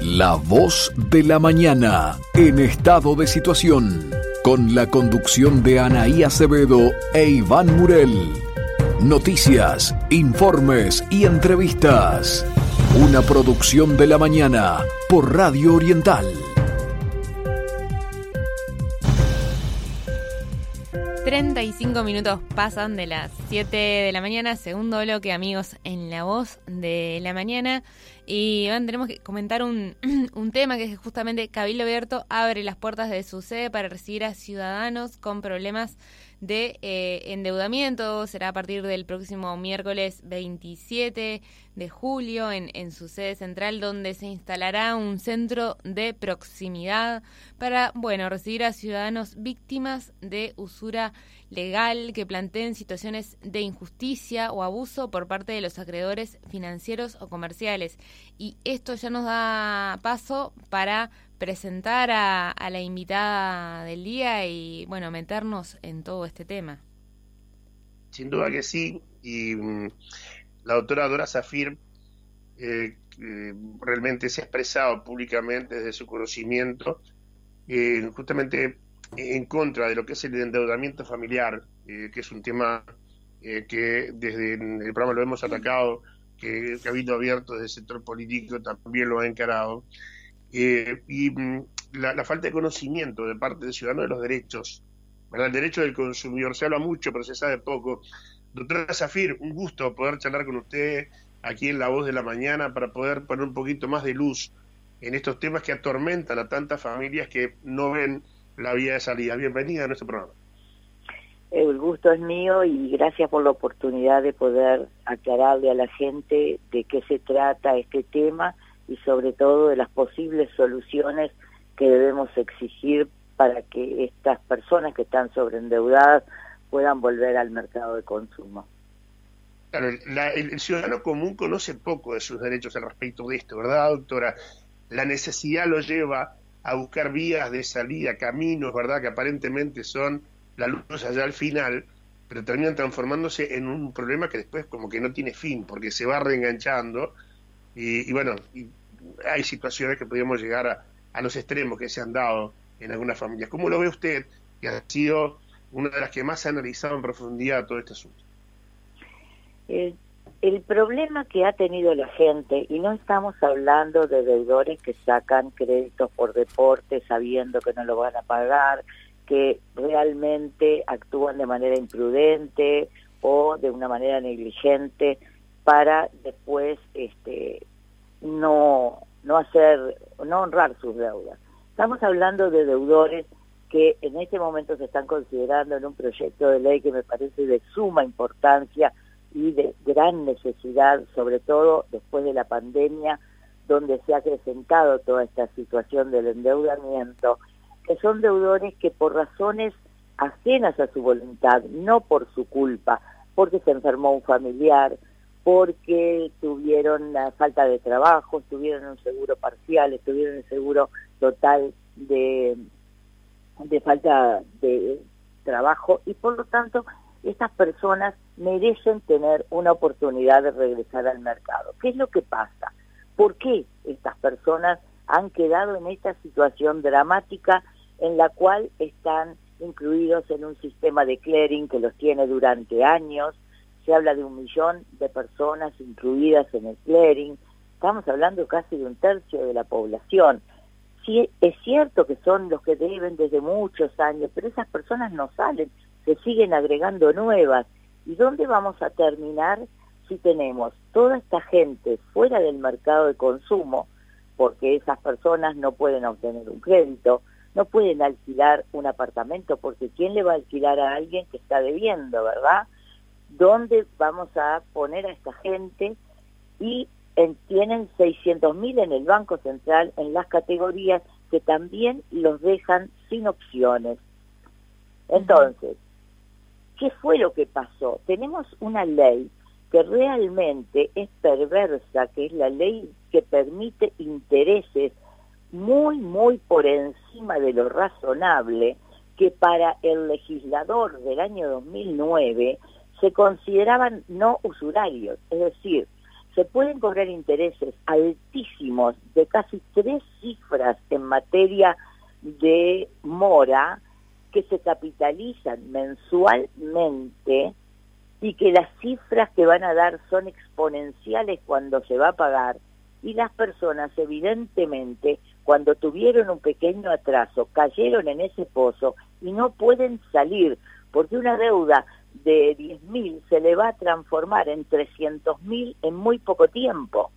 La voz de la mañana en estado de situación, con la conducción de Anaí Acevedo e Iván Murel. Noticias, informes y entrevistas. Una producción de la mañana por Radio Oriental. 35 minutos pasan de las 7 de la mañana, segundo bloque, amigos, en la voz de la mañana. Y bueno, tenemos que comentar un, un tema que es justamente Cabildo Abierto abre las puertas de su sede para recibir a ciudadanos con problemas de eh, endeudamiento. Será a partir del próximo miércoles 27 de julio en, en su sede central, donde se instalará un centro de proximidad para, bueno, recibir a ciudadanos víctimas de usura legal que planteen situaciones de injusticia o abuso por parte de los acreedores financieros o comerciales. Y esto ya nos da paso para presentar a, la invitada del día y, bueno, meternos en todo este tema. Sin duda que sí, y mm, la doctora Dora Zafir eh, realmente se ha expresado públicamente desde su conocimiento, eh, justamente en contra de lo que es el endeudamiento familiar, eh, que es un tema que desde el programa lo hemos atacado, que Cabildo Abierto desde el sector político también lo ha encarado. Eh, y mm, la, falta de conocimiento de parte del ciudadano de los derechos. El derecho del consumidor se habla mucho, pero se sabe poco. Doctora Zafir, un gusto poder charlar con usted aquí en La Voz de la Mañana para poder poner un poquito más de luz en estos temas que atormentan a tantas familias que no ven la vía de salida. Bienvenida a nuestro programa. El gusto es mío y gracias por la oportunidad de poder aclararle a la gente de qué se trata este tema y sobre todo de las posibles soluciones que debemos exigir para que estas personas que están sobreendeudadas puedan volver al mercado de consumo. Claro, el, ciudadano común conoce poco de sus derechos al respecto de esto, ¿verdad, doctora? La necesidad lo lleva a buscar vías de salida, caminos, ¿verdad?, que aparentemente son la luz allá al final, pero terminan transformándose en un problema que después como que no tiene fin, porque se va reenganchando y, y bueno, y hay situaciones que podríamos llegar a, a, los extremos que se han dado en algunas familias. ¿Cómo lo ve usted, que ha sido una de las que más ha analizado en profundidad todo este asunto? El, el problema que ha tenido la gente, y no estamos hablando de deudores que sacan créditos por deporte sabiendo que no lo van a pagar, que realmente actúan de manera imprudente o de una manera negligente para después este, no, no hacer, no honrar sus deudas. Estamos hablando de deudores que en este momento se están considerando en un proyecto de ley que me parece de suma importancia y de gran necesidad, sobre todo después de la pandemia, donde se ha acrecentado toda esta situación del endeudamiento, que son deudores que por razones ajenas a su voluntad, no por su culpa, porque se enfermó un familiar, porque tuvieron la falta de trabajo, tuvieron un seguro parcial, tuvieron el seguro total de, de falta de trabajo y por lo tanto estas personas merecen tener una oportunidad de regresar al mercado. ¿Qué es lo que pasa? ¿Por qué estas personas han quedado en esta situación dramática en la cual están incluidos en un sistema de clearing que los tiene durante años, se habla de un millón de personas incluidas en el clearing, estamos hablando casi de un tercio de la población. Es cierto que son los que deben desde muchos años, pero esas personas no salen, se siguen agregando nuevas. ¿Y dónde vamos a terminar si tenemos toda esta gente fuera del mercado de consumo, porque esas personas no pueden obtener un crédito, no pueden alquilar un apartamento, porque ¿quién le va a alquilar a alguien que está debiendo, verdad? dónde vamos a poner a esta gente y tienen 600 mil en el Banco Central en las categorías que también los dejan sin opciones. Entonces, ¿qué fue lo que pasó? Tenemos una ley que realmente es perversa, que es la ley que permite intereses muy, muy por encima de lo razonable, que para el legislador del año 2009 se consideraban no usurarios, es decir, se pueden cobrar intereses altísimos de casi tres cifras en materia de mora que se capitalizan mensualmente y que las cifras que van a dar son exponenciales cuando se va a pagar y las personas evidentemente cuando tuvieron un pequeño atraso cayeron en ese pozo y no pueden salir porque una deuda de 10.000 se le va a transformar en 300.000 en muy poco tiempo.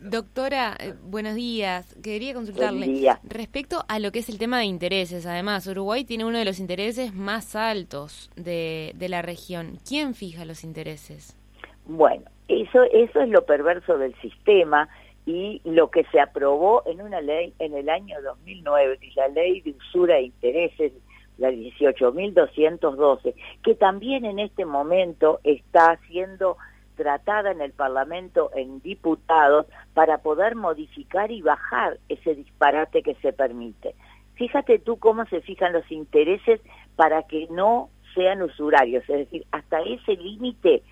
Doctora, eh, buenos días. Quería consultarle respecto a lo que es el tema de intereses. Además, Uruguay tiene uno de los intereses más altos de, de la región. ¿Quién fija los intereses? Bueno, eso, eso es lo perverso del sistema y lo que se aprobó en una ley en el año 2009, que es la ley de usura de intereses, la 18.212, que también en este momento está siendo tratada en el Parlamento en diputados para poder modificar y bajar ese disparate que se permite. Fíjate tú cómo se fijan los intereses para que no sean usurarios, es decir, hasta ese límite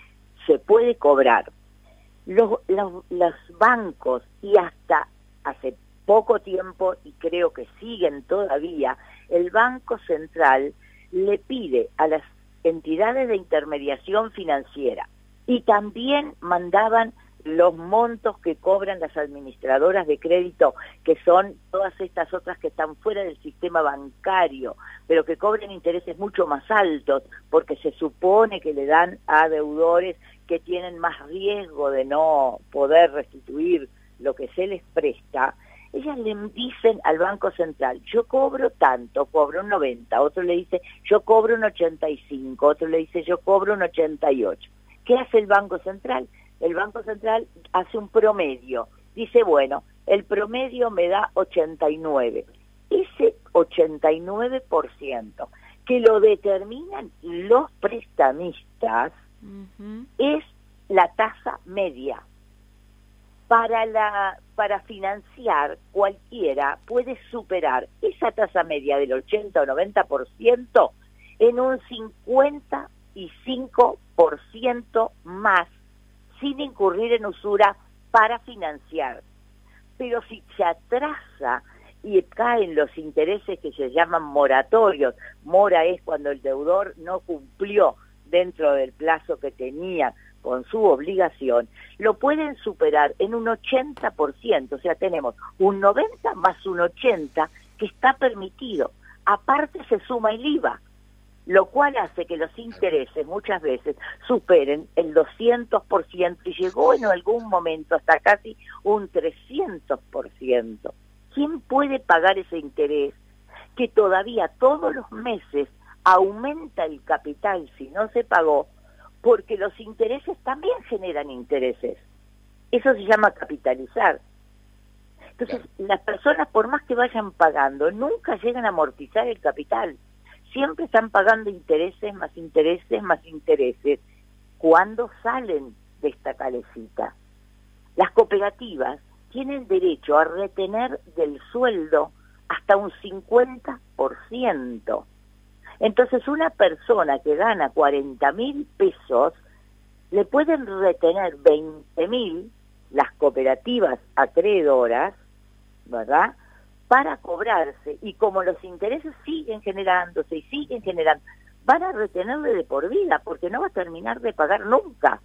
se puede cobrar. Los, los, los bancos y hasta hace poco tiempo, y creo que siguen todavía, el Banco Central le pide a las entidades de intermediación financiera y también mandaban los montos que cobran las administradoras de crédito, que son todas estas otras que están fuera del sistema bancario, pero que cobran intereses mucho más altos, porque se supone que le dan a deudores que tienen más riesgo de no poder restituir lo que se les presta, ellas le dicen al Banco Central, yo cobro tanto, cobro un 90, otro le dice, yo cobro un 85, otro le dice, yo cobro un 88. ¿Qué hace el Banco Central? El Banco Central hace un promedio. Dice, bueno, el promedio me da 89. Ese 89% que lo determinan los prestamistas es la tasa media. Para, financiar cualquiera puede superar esa tasa media del 80 o 90% en un 50 y 5% más sin incurrir en usura para financiar. Pero si se atrasa y caen los intereses que se llaman moratorios, mora es cuando el deudor no cumplió dentro del plazo que tenía con su obligación, lo pueden superar en un 80%, o sea, tenemos un 90 más un 80 que está permitido. Aparte se suma el IVA, lo cual hace que los intereses muchas veces superen el 200% y llegó en algún momento hasta casi un 300%. ¿Quién puede pagar ese interés que todavía todos los meses aumenta el capital si no se pagó? Porque los intereses también generan intereses. Eso se llama capitalizar. Entonces, las personas, por más que vayan pagando, nunca llegan a amortizar el capital siempre están pagando intereses, más intereses, más intereses. ¿Cuándo salen de esta calecita? Las cooperativas tienen derecho a retener del sueldo hasta un 50%. Entonces una persona que gana 40 mil pesos, le pueden retener 20 mil las cooperativas acreedoras, ¿verdad? para cobrarse y como los intereses siguen generándose y siguen generando, van a retenerle de por vida porque no va a terminar de pagar nunca.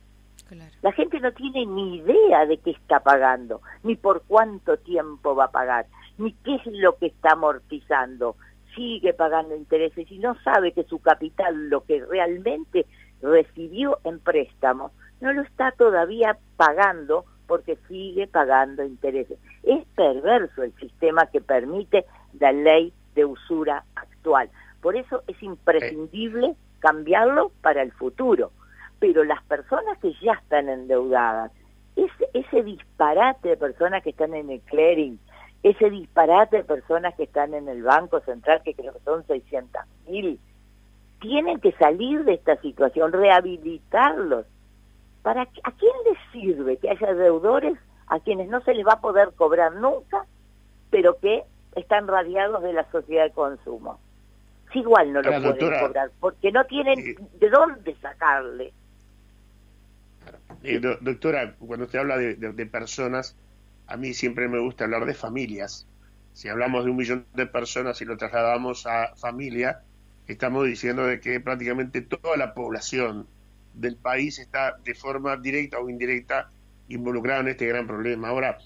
La gente no tiene ni idea de qué está pagando, ni por cuánto tiempo va a pagar, ni qué es lo que está amortizando. Sigue pagando intereses y no sabe que su capital, lo que realmente recibió en préstamo, no lo está todavía pagando porque sigue pagando intereses. Es perverso el sistema que permite la ley de usura actual. Por eso es imprescindible cambiarlo para el futuro. Pero las personas que ya están endeudadas, ese, ese disparate de personas que están en el clearing, ese disparate de personas que están en el Banco Central, que creo que son 600 mil, tienen que salir de esta situación, rehabilitarlos ¿Para ¿A quién les sirve que haya deudores a quienes no se les va a poder cobrar nunca, pero que están radiados de la sociedad de consumo? Si igual no lo pueden cobrar, porque no tienen de dónde sacarle. Eh, doctora, cuando usted habla de, personas, a mí siempre me gusta hablar de familias. Si hablamos de un millón de personas y lo trasladamos a familia, estamos diciendo de que prácticamente toda la población del país está de forma directa o indirecta involucrada en este gran problema. Ahora,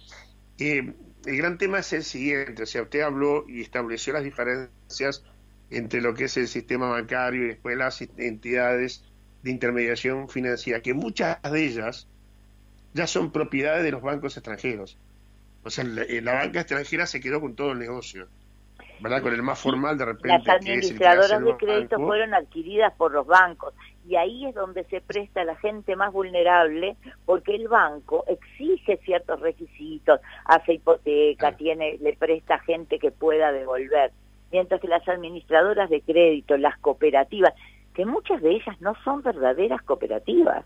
eh, el gran tema es el siguiente, o sea, usted habló y estableció las diferencias entre lo que es el sistema bancario y después las entidades de intermediación financiera, que muchas de ellas ya son propiedades de los bancos extranjeros. O sea, la, eh, banca extranjera se quedó con todo el negocio. ¿verdad? Con el más formal de repente. Las administradoras de crédito fueron adquiridas por los bancos y ahí es donde se presta a la gente más vulnerable porque el banco exige ciertos requisitos, hace hipoteca, tiene, le presta a gente que pueda devolver mientras que las administradoras de crédito, las cooperativas, que muchas de ellas no son verdaderas cooperativas.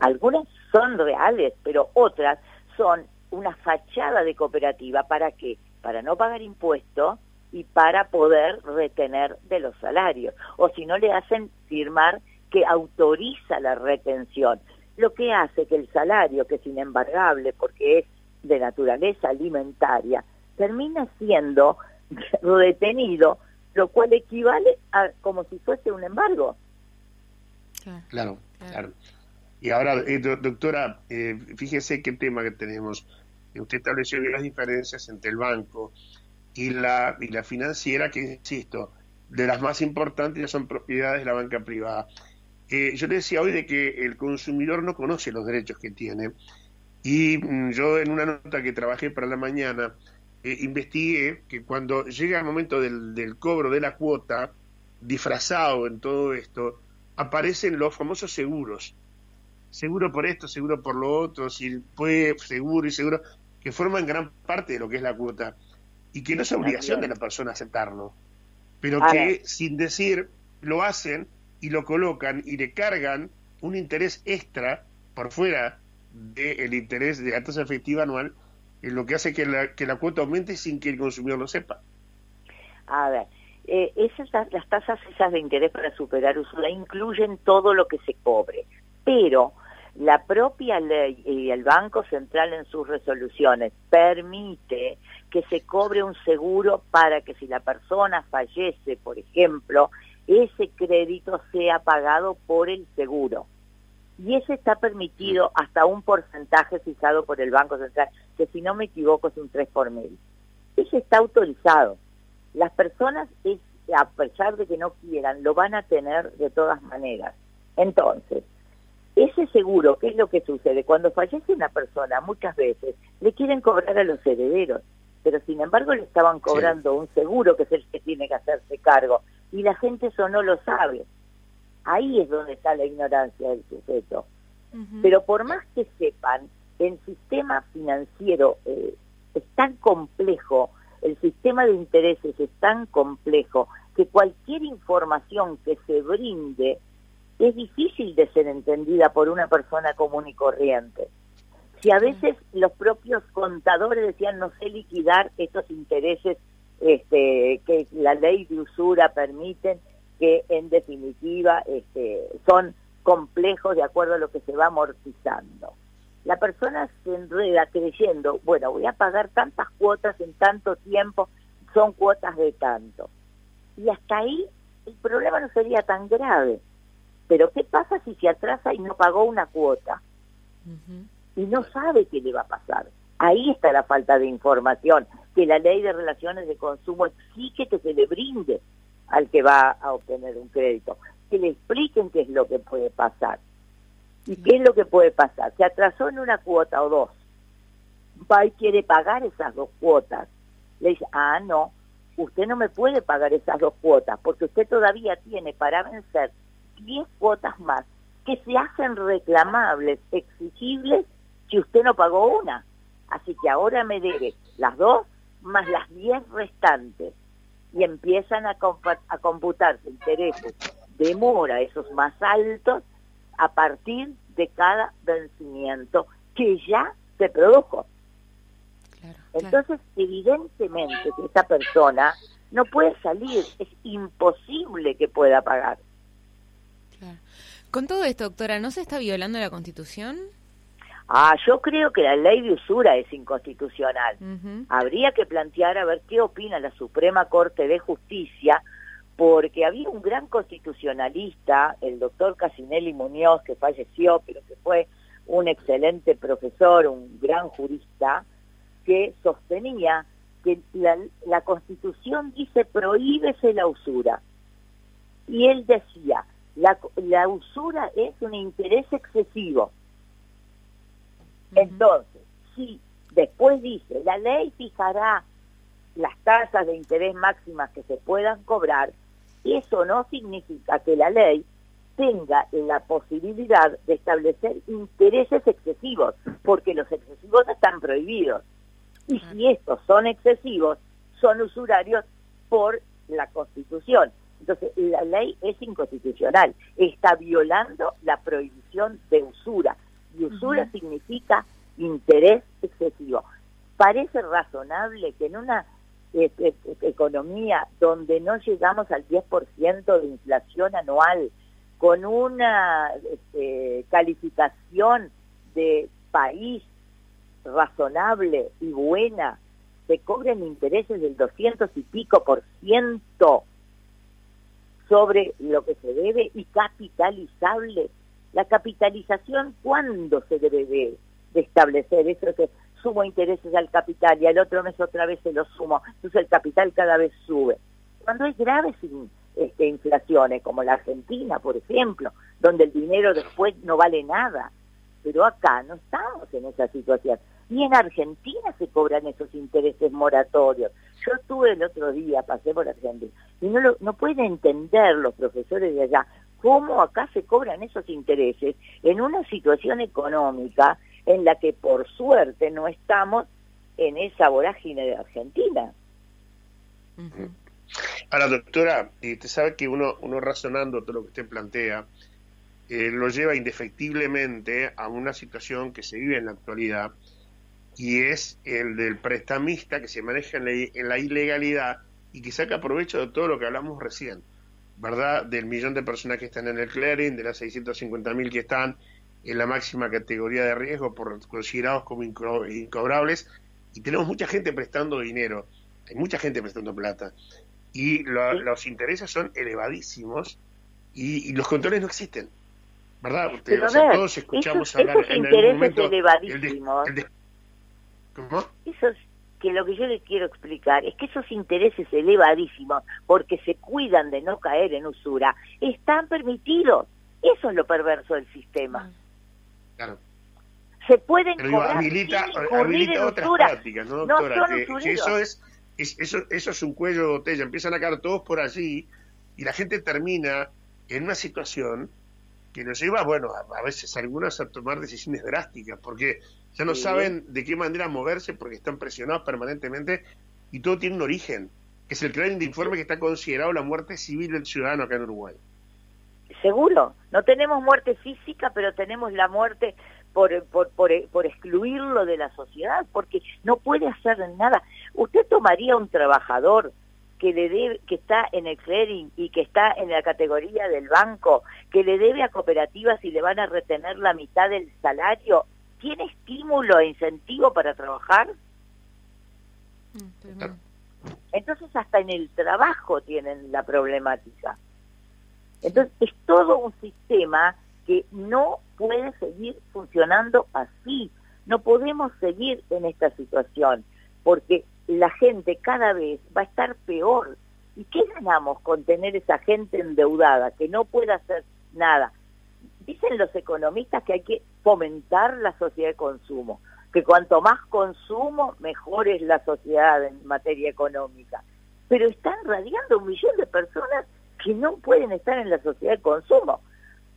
Algunas son reales, pero otras son una fachada de cooperativa. ¿Para qué? Para no pagar impuestos y para poder retener de los salarios. O si no le hacen firmar que autoriza la retención. Lo que hace que el salario, que es inembargable porque es de naturaleza alimentaria, termina siendo detenido, lo cual equivale a como si fuese un embargo. Claro, claro. Y ahora, eh, doctora, eh, fíjese qué tema que tenemos. Usted estableció las diferencias entre el banco y la, y la financiera, que insisto, de las más importantes ya son propiedades de la banca privada. Eh, yo le decía hoy de que el consumidor no conoce los derechos que tiene. Y mm, yo en una nota que trabajé para la mañana, eh, investigué que cuando llega el momento del, del, cobro de la cuota, disfrazado en todo esto, aparecen los famosos seguros. Seguro por esto, seguro por lo otro, si puede, seguro y seguro, que forman gran parte de lo que es la cuota. Y que no es obligación de la persona aceptarlo, pero que sin decir lo hacen y lo colocan y le cargan un interés extra por fuera del interés de la tasa efectiva anual lo que hace que la, que la cuota aumente sin que el consumidor lo sepa. A ver, eh, esas, las tasas esas de interés para superar usura incluyen todo lo que se cobre, pero la propia ley y el Banco Central en sus resoluciones permite que se cobre un seguro para que si la persona fallece, por ejemplo, ese crédito sea pagado por el seguro y ese está permitido hasta un porcentaje fijado por el Banco Central, que si no me equivoco es un 3 por mil. Ese está autorizado. Las personas, a pesar de que no quieran, lo van a tener de todas maneras. Entonces, ese seguro, ¿qué es lo que sucede? Cuando fallece una persona, muchas veces le quieren cobrar a los herederos, pero sin embargo le estaban cobrando un seguro que es el que tiene que hacerse cargo, y la gente eso no lo sabe. Ahí es donde está la ignorancia del sujeto. Pero por más que sepan, el sistema financiero eh, es tan complejo, el sistema de intereses es tan complejo, que cualquier información que se brinde es difícil de ser entendida por una persona común y corriente. Si a veces los propios contadores decían no sé liquidar estos intereses este, que la ley de usura permiten, que en definitiva este, son complejos de acuerdo a lo que se va amortizando. La persona se enreda creyendo, bueno, voy a pagar tantas cuotas en tanto tiempo, son cuotas de tanto. Y hasta ahí el problema no sería tan grave. Pero ¿qué pasa si se atrasa y no pagó una cuota? Y no sabe qué le va a pasar. Ahí está la falta de información, que la ley de relaciones de consumo exige que se le brinde al que va a obtener un crédito, que le expliquen qué es lo que puede pasar. ¿Y qué es lo que puede pasar? Se atrasó en una cuota o dos, va y quiere pagar esas dos cuotas. Le dice, ah, no, usted no me puede pagar esas dos cuotas porque usted todavía tiene para vencer 10 cuotas más que se hacen reclamables, exigibles, si usted no pagó una. Así que ahora me debe las dos más las 10 restantes y empiezan a, a computarse intereses de mora, esos más altos, a partir de cada vencimiento que ya se produjo. Entonces, evidentemente que esta persona no puede salir, es imposible que pueda pagar. Con todo esto, doctora, ¿no se está violando la Constitución? Ah, yo creo que la ley de usura es inconstitucional. Habría que plantear a ver qué opina la Suprema Corte de Justicia, porque había un gran constitucionalista, el doctor Casinelli Muñoz, que falleció, pero que fue un excelente profesor, un gran jurista, que sostenía que la, la Constitución dice prohíbese la usura. Y él decía, la, la usura es un interés excesivo. Entonces, si después dice, la ley fijará las tasas de interés máximas que se puedan cobrar, eso no significa que la ley tenga la posibilidad de establecer intereses excesivos, porque los excesivos están prohibidos. Y si estos son excesivos, son usurarios por la Constitución. Entonces, la ley es inconstitucional, está violando la prohibición de usura. Y usura significa interés excesivo. Parece razonable que en una este, economía donde no llegamos al 10% de inflación anual, con una este, calificación de país razonable y buena, se cobren intereses del 200 y pico por ciento sobre lo que se debe y capitalizable. La capitalización, ¿cuándo se debe de, establecer? Eso que sumo intereses al capital y al otro mes otra vez se lo sumo. Entonces el capital cada vez sube. Cuando hay graves este, inflaciones, como la Argentina, por ejemplo, donde el dinero después no vale nada. Pero acá no estamos en esa situación. Ni en Argentina se cobran esos intereses moratorios. Yo estuve el otro día, pasé por Argentina, y no, lo, no pueden entender los profesores de allá cómo acá se cobran esos intereses en una situación económica en la que por suerte no estamos en esa vorágine de Argentina. Ahora, doctora, usted sabe que uno, uno razonando todo lo que usted plantea, eh, lo lleva indefectiblemente a una situación que se vive en la actualidad, y es el del prestamista que se maneja en la, ilegalidad y que saca provecho de todo lo que hablamos recién, ¿verdad? Del millón de personas que están en el clearing, de las 650 mil que están en la máxima categoría de riesgo por considerados como incobrables, y tenemos mucha gente prestando dinero, hay mucha gente prestando plata, y los intereses son elevadísimos y, los controles no existen. ¿Verdad? todos escuchamos hablar en algún momento elevadísimos. ¿Cómo? Eso es que lo que yo le quiero explicar es que esos intereses elevadísimos, porque se cuidan de no caer en usura, están permitidos. Eso es lo perverso del sistema. Claro. Se pueden Pero cobrar habilita, habilita otras prácticas, ¿no, doctora? que, eso es, eso, eso es un cuello de botella. Empiezan a caer todos por allí y la gente termina en una situación que nos lleva, bueno, a, veces algunos a tomar decisiones drásticas, porque ya no saben de qué manera moverse porque están presionados permanentemente y todo tiene un origen, que es el cráneo de informe que está considerado la muerte civil del ciudadano acá en Uruguay. Seguro, no tenemos muerte física, pero tenemos la muerte por, por, por, por excluirlo de la sociedad, porque no puede hacer nada. Usted tomaría un trabajador que le debe, que está en el clearing y que está en la categoría del banco, que le debe a cooperativas y le van a retener la mitad del salario, ¿tiene estímulo e incentivo para trabajar? Mm, Entonces hasta en el trabajo tienen la problemática. Entonces es todo un sistema que no puede seguir funcionando así. No podemos seguir en esta situación porque la gente cada vez va a estar peor. ¿Y qué ganamos con tener esa gente endeudada que no puede hacer nada? Dicen los economistas que hay que fomentar la sociedad de consumo, que cuanto más consumo, mejor es la sociedad en materia económica. Pero están radiando un millón de personas que no pueden estar en la sociedad de consumo.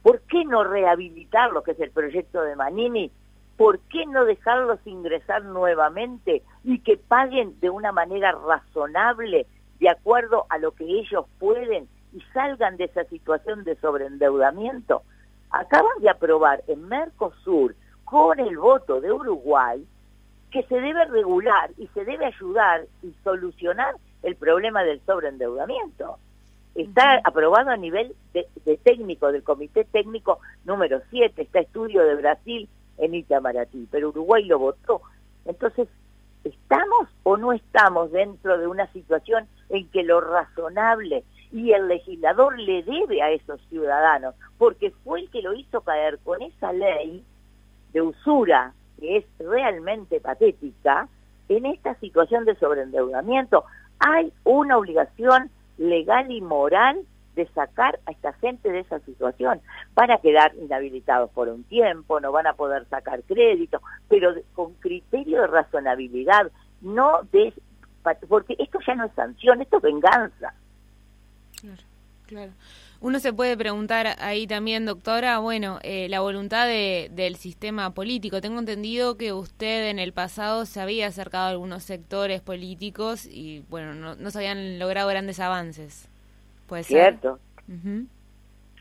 ¿Por qué no rehabilitar lo que es el proyecto de Manini ¿por qué no dejarlos ingresar nuevamente y que paguen de una manera razonable, de acuerdo a lo que ellos pueden y salgan de esa situación de sobreendeudamiento? Acaban de aprobar en Mercosur, con el voto de Uruguay, que se debe regular y se debe ayudar y solucionar el problema del sobreendeudamiento. Está aprobado a nivel de, técnico, del comité técnico número 7, está estudio de Brasil en Itamaraty, pero Uruguay lo votó. Entonces, ¿estamos o no estamos dentro de una situación en que lo razonable y el legislador le debe a esos ciudadanos, porque fue el que lo hizo caer con esa ley de usura que es realmente patética, en esta situación de sobreendeudamiento hay una obligación legal y moral de sacar a esta gente de esa situación. Van a quedar inhabilitados por un tiempo, no van a poder sacar crédito, pero con criterio de razonabilidad, no de... porque esto ya no es sanción, esto es venganza. Claro, claro. Uno se puede preguntar ahí también, doctora, bueno, eh, la voluntad de, del sistema político. Tengo entendido que usted en el pasado se había acercado a algunos sectores políticos y, bueno, no, no se habían logrado grandes avances. ¿Puede Cierto.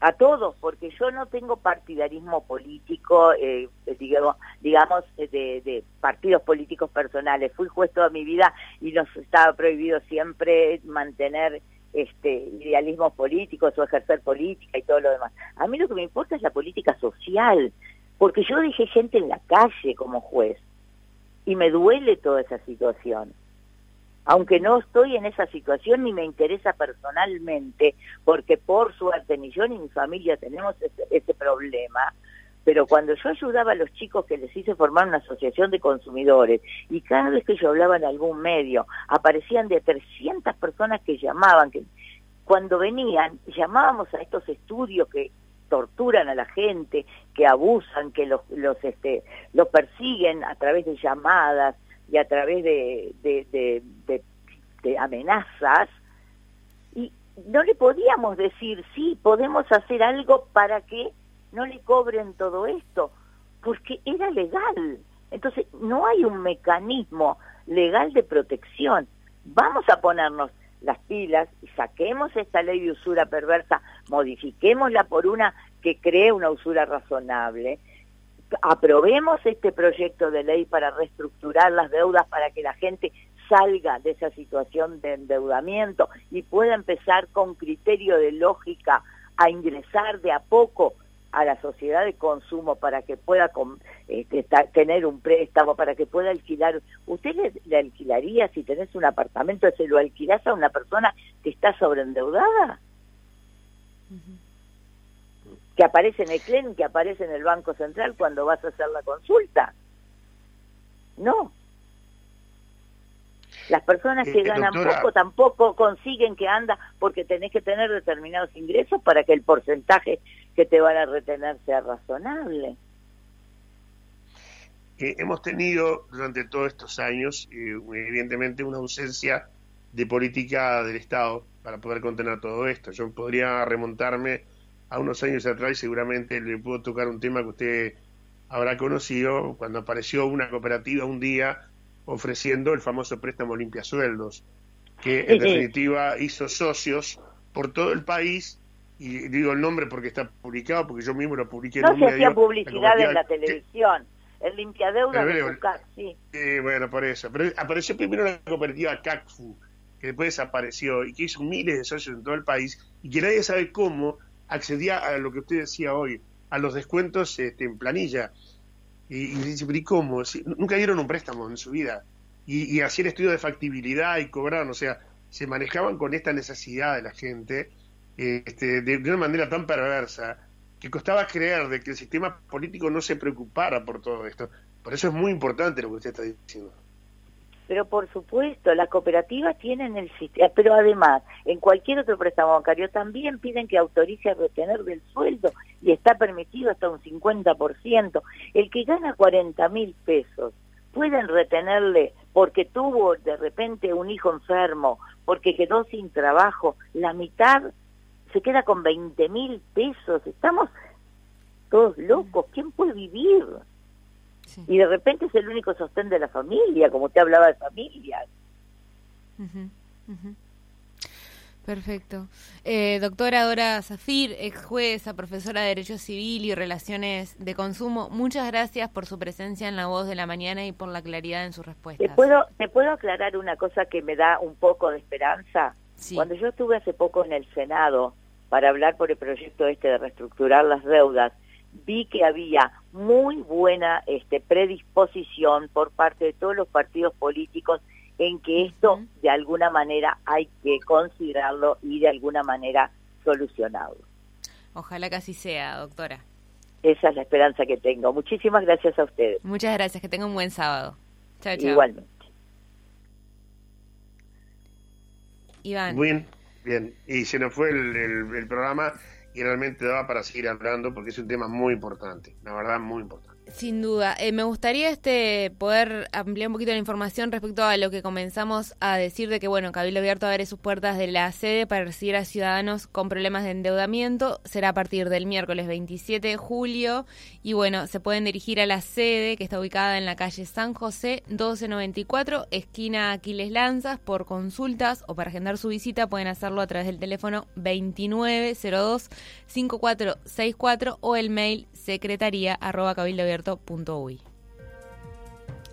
A todos, porque yo no tengo partidarismo político, eh, digamos, digamos de, de, partidos políticos personales. Fui juez toda mi vida y nos estaba prohibido siempre mantener este, idealismos políticos o ejercer política y todo lo demás. A mí lo que me importa es la política social, porque yo dejé gente en la calle como juez y me duele toda esa situación. Aunque no estoy en esa situación ni me interesa personalmente, porque por suerte ni yo ni mi familia tenemos ese, ese problema, pero cuando yo ayudaba a los chicos que les hice formar una asociación de consumidores y cada vez que yo hablaba en algún medio aparecían de 300 personas que llamaban, que cuando venían llamábamos a estos estudios que torturan a la gente, que abusan, que los, los, este, los persiguen a través de llamadas y a través de, de, amenazas, y no le podíamos decir, sí, podemos hacer algo para que no le cobren todo esto, porque era legal. Entonces, no hay un mecanismo legal de protección. Vamos a ponernos las pilas y saquemos esta ley de usura perversa, modifiquémosla por una que cree una usura razonable, aprobemos este proyecto de ley para reestructurar las deudas para que la gente salga de esa situación de endeudamiento y pueda empezar con criterio de lógica a ingresar de a poco a la sociedad de consumo para que pueda este, tener un préstamo, para que pueda alquilar. ¿Usted le, alquilaría si tenés un apartamento, se lo alquilás a una persona que está sobreendeudada? Que aparece en el CLEN, que aparece en el Banco Central cuando vas a hacer la consulta. No, las personas que eh, ganan poco tampoco consiguen que anda porque tenés que tener determinados ingresos para que el porcentaje que te van a retener sea razonable. Eh, hemos tenido durante todos estos años, eh, evidentemente, una ausencia de política del Estado para poder contener todo esto. Yo podría remontarme a unos años atrás seguramente le puedo tocar un tema que usted habrá conocido cuando apareció una cooperativa un día ofreciendo el famoso préstamo limpia sueldos, que en definitiva hizo socios por todo el país, y digo el nombre porque está publicado, porque yo mismo lo publiqué en un medio. No se hacía publicidad en la televisión. El limpiadeuda de sí. bueno, por eso. Pero apareció primero la cooperativa CACFU, que después desapareció y que hizo miles de socios en todo el país y que nadie sabe cómo accedía a lo que usted decía hoy, a los descuentos este, en planilla. Y, dice, ¿y cómo? nunca dieron un préstamo en su vida. Y, y hacían estudios de factibilidad y cobraron, o sea, se manejaban con esta necesidad de la gente este, de, una manera tan perversa que costaba creer de que el sistema político no se preocupara por todo esto. Por eso es muy importante lo que usted está diciendo. Pero por supuesto, las cooperativas tienen el sistema, pero además, en cualquier otro préstamo bancario también piden que autorice a retener del sueldo y está permitido hasta un 50%. El que gana 40 mil pesos, pueden retenerle porque tuvo de repente un hijo enfermo, porque quedó sin trabajo, la mitad se queda con 20 mil pesos. Estamos todos locos. ¿Quién puede vivir? Y de repente es el único sostén de la familia, como te hablaba de familias. Perfecto. Eh, doctora Dora Zafir, ex jueza, profesora de Derecho Civil y Relaciones de Consumo, muchas gracias por su presencia en La Voz de la Mañana y por la claridad en sus respuestas. ¿Te puedo, ¿Te puedo aclarar una cosa que me da un poco de esperanza? Cuando yo estuve hace poco en el Senado para hablar por el proyecto este de reestructurar las deudas, vi que había muy buena este, predisposición por parte de todos los partidos políticos en que esto de alguna manera hay que considerarlo y de alguna manera solucionarlo. Ojalá que así sea, doctora. Esa es la esperanza que tengo. Muchísimas gracias a ustedes. Muchas gracias, que tenga un buen sábado. Chao, chao. Igualmente. Iván. Bien, bien. Y se nos fue el programa y realmente daba para seguir hablando porque es un tema muy importante, la verdad muy importante. Sin duda. Eh, me gustaría este poder ampliar un poquito la información respecto a lo que comenzamos a decir de que, bueno, Cabildo Abierto abre sus puertas de la sede para recibir a ciudadanos con problemas de endeudamiento. Será a partir del miércoles 27 de julio. Y bueno, se pueden dirigir a la sede que está ubicada en la calle San José 1294, esquina Aquiles Lanzas, por consultas o para agendar su visita pueden hacerlo a través del teléfono 2902 5464 o el mail secretaría arroba cabildoabierto.uy.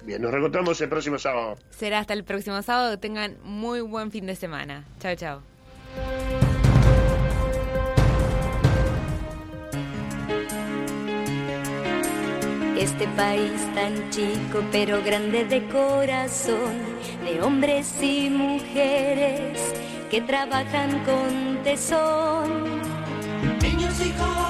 Bien, nos reencontramos el próximo sábado. Será hasta el próximo sábado. Que tengan muy buen fin de semana. Chao, chao. Este país tan chico pero grande de corazón, de hombres y mujeres que trabajan con tesón. Niños y jóvenes